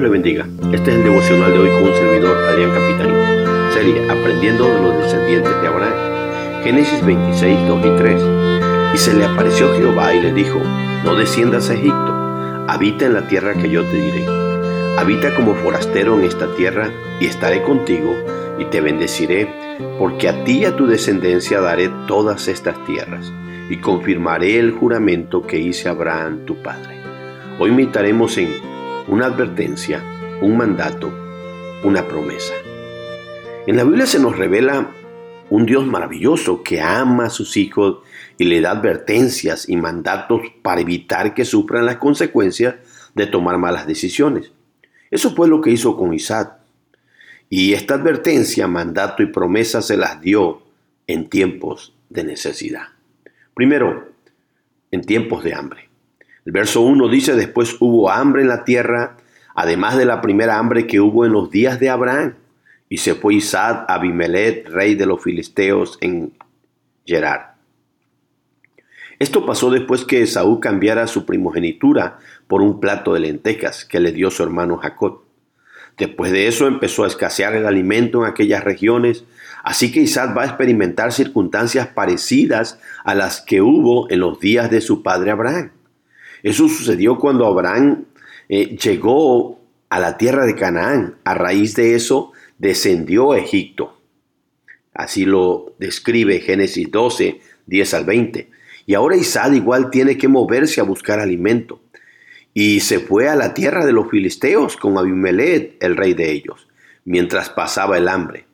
Le bendiga. Este es el devocional de hoy con un servidor, Adrián Capitán. Serie Aprendiendo de los descendientes de Abraham. Génesis 26, 2 y 3. Y se le apareció Jehová y le dijo, no desciendas a Egipto, habita en la tierra que yo te diré. Habita como forastero en esta tierra y estaré contigo y te bendeciré, porque a ti y a tu descendencia daré todas estas tierras y confirmaré el juramento que hice a Abraham tu padre. Hoy meditaremos en una advertencia, un mandato, una promesa. En la Biblia se nos revela un Dios maravilloso que ama a sus hijos y le da advertencias y mandatos para evitar que sufran las consecuencias de tomar malas decisiones. Eso fue lo que hizo con Isaac. Y esta advertencia, mandato y promesa se las dio en tiempos de necesidad. Primero, en tiempos de hambre. El verso 1 dice, después hubo hambre en la tierra, además de la primera hambre que hubo en los días de Abraham. Y se fue Isaac a Abimelech, rey de los filisteos, en Gerar. Esto pasó después que Esaú cambiara su primogenitura por un plato de lentejas que le dio su hermano Jacob. Después de eso empezó a escasear el alimento en aquellas regiones, así que Isaac va a experimentar circunstancias parecidas a las que hubo en los días de su padre Abraham. Eso sucedió cuando Abraham eh, llegó a la tierra de Canaán. A raíz de eso descendió a Egipto. Así lo describe Génesis 12, 10 al 20. Y ahora Isaac igual tiene que moverse a buscar alimento. Y se fue a la tierra de los filisteos con Abimelech, el rey de ellos, mientras pasaba el hambre.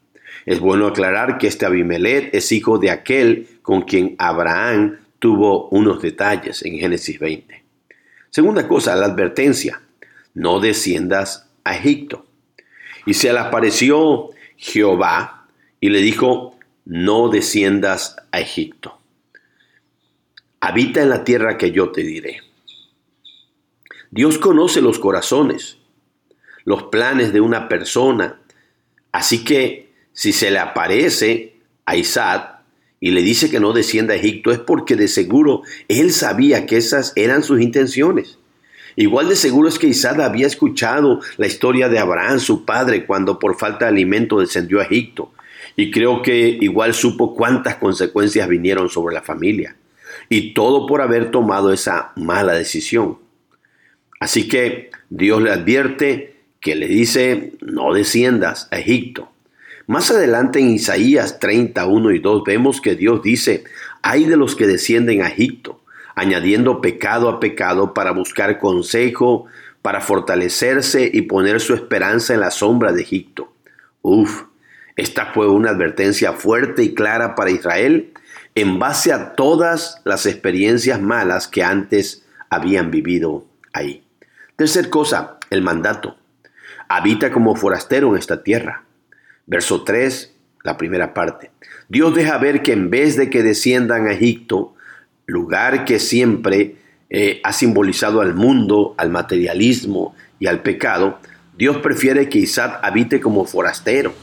Es bueno aclarar que este Abimelech es hijo de aquel con quien Abraham tuvo unos detalles en Génesis 20. Segunda cosa, la advertencia, no desciendas a Egipto. Y se le apareció Jehová y le dijo, no desciendas a Egipto. Habita en la tierra que yo te diré. Dios conoce los corazones, los planes de una persona. Así que si se le aparece a Isaac, y le dice que no descienda a Egipto es porque de seguro él sabía que esas eran sus intenciones. Igual de seguro es que Isaac había escuchado la historia de Abraham, su padre, cuando por falta de alimento descendió a Egipto. Y creo que igual supo cuántas consecuencias vinieron sobre la familia. Y todo por haber tomado esa mala decisión. Así que Dios le advierte que le dice, no desciendas a Egipto. Más adelante en Isaías 31 y 2 vemos que Dios dice, hay de los que descienden a Egipto, añadiendo pecado a pecado para buscar consejo, para fortalecerse y poner su esperanza en la sombra de Egipto. Uf, esta fue una advertencia fuerte y clara para Israel en base a todas las experiencias malas que antes habían vivido ahí. Tercer cosa, el mandato. Habita como forastero en esta tierra. Verso 3, la primera parte. Dios deja ver que en vez de que desciendan a Egipto, lugar que siempre eh, ha simbolizado al mundo, al materialismo y al pecado, Dios prefiere que Isaac habite como forastero,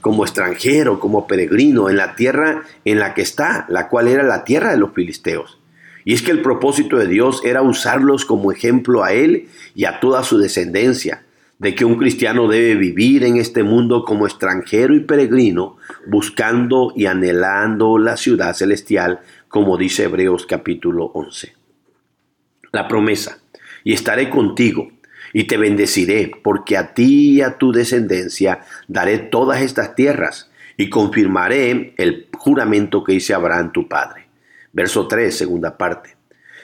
como extranjero, como peregrino en la tierra en la que está, la cual era la tierra de los filisteos. Y es que el propósito de Dios era usarlos como ejemplo a él y a toda su descendencia de que un cristiano debe vivir en este mundo como extranjero y peregrino, buscando y anhelando la ciudad celestial, como dice Hebreos capítulo 11. La promesa, y estaré contigo, y te bendeciré, porque a ti y a tu descendencia daré todas estas tierras, y confirmaré el juramento que hice a Abraham tu padre. Verso 3, segunda parte.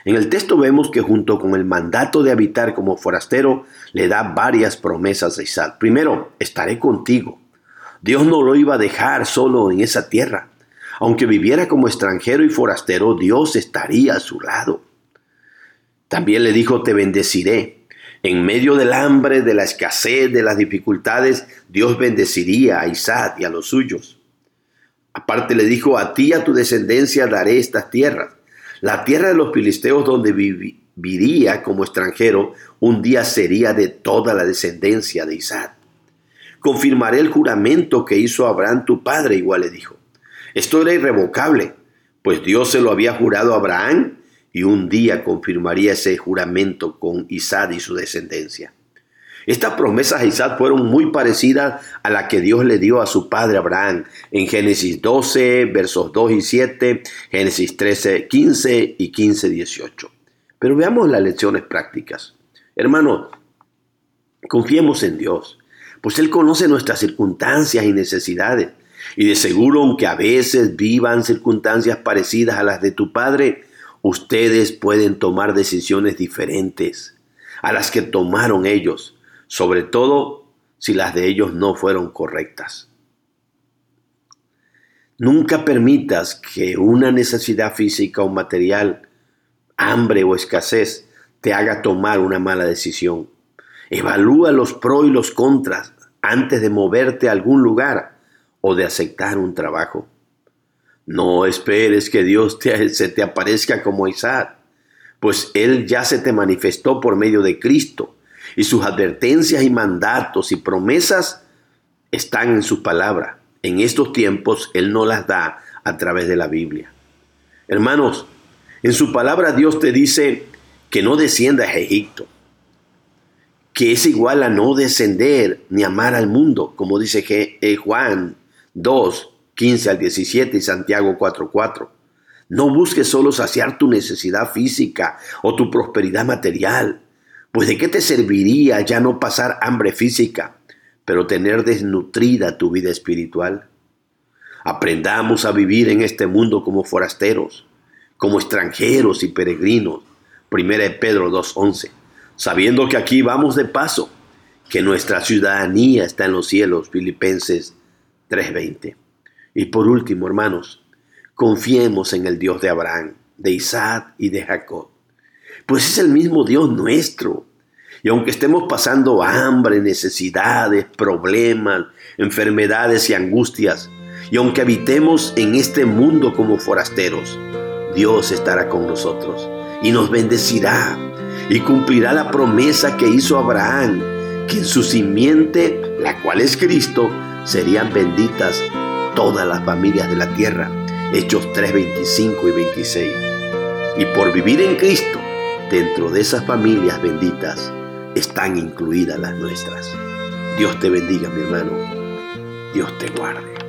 En el texto vemos que junto con el mandato de habitar como forastero, le da varias promesas a Isaac. Primero, estaré contigo. Dios no lo iba a dejar solo en esa tierra. Aunque viviera como extranjero y forastero, Dios estaría a su lado. También le dijo, te bendeciré. En medio del hambre, de la escasez, de las dificultades, Dios bendeciría a Isaac y a los suyos. Aparte le dijo, a ti y a tu descendencia daré estas tierras. La tierra de los filisteos donde viviría como extranjero un día sería de toda la descendencia de Isaac. Confirmaré el juramento que hizo Abraham tu padre, igual le dijo. Esto era irrevocable, pues Dios se lo había jurado a Abraham y un día confirmaría ese juramento con Isaac y su descendencia. Estas promesas a Isaac fueron muy parecidas a la que Dios le dio a su padre Abraham en Génesis 12, versos 2 y 7, Génesis 13, 15 y 15, 18. Pero veamos las lecciones prácticas. Hermano, confiemos en Dios, pues Él conoce nuestras circunstancias y necesidades. Y de seguro, aunque a veces vivan circunstancias parecidas a las de tu padre, ustedes pueden tomar decisiones diferentes a las que tomaron ellos sobre todo si las de ellos no fueron correctas. Nunca permitas que una necesidad física o material, hambre o escasez, te haga tomar una mala decisión. Evalúa los pros y los contras antes de moverte a algún lugar o de aceptar un trabajo. No esperes que Dios se te aparezca como Isaac, pues Él ya se te manifestó por medio de Cristo y sus advertencias y mandatos y promesas están en su palabra. En estos tiempos Él no las da a través de la Biblia. Hermanos, en su palabra Dios te dice que no desciendas a Egipto, que es igual a no descender ni amar al mundo, como dice eh, Juan 2, 15 al 17 y Santiago 4, 4. No busques solo saciar tu necesidad física o tu prosperidad material. Pues de qué te serviría ya no pasar hambre física, pero tener desnutrida tu vida espiritual. Aprendamos a vivir en este mundo como forasteros, como extranjeros y peregrinos. Primera de Pedro 2.11, sabiendo que aquí vamos de paso, que nuestra ciudadanía está en los cielos. Filipenses 3.20. Y por último, hermanos, confiemos en el Dios de Abraham, de Isaac y de Jacob pues es el mismo Dios nuestro. Y aunque estemos pasando hambre, necesidades, problemas, enfermedades y angustias, y aunque habitemos en este mundo como forasteros, Dios estará con nosotros y nos bendecirá y cumplirá la promesa que hizo Abraham, que en su simiente, la cual es Cristo, serían benditas todas las familias de la tierra. Hechos 3, 25 y 26. Y por vivir en Cristo, Dentro de esas familias benditas están incluidas las nuestras. Dios te bendiga, mi hermano. Dios te guarde.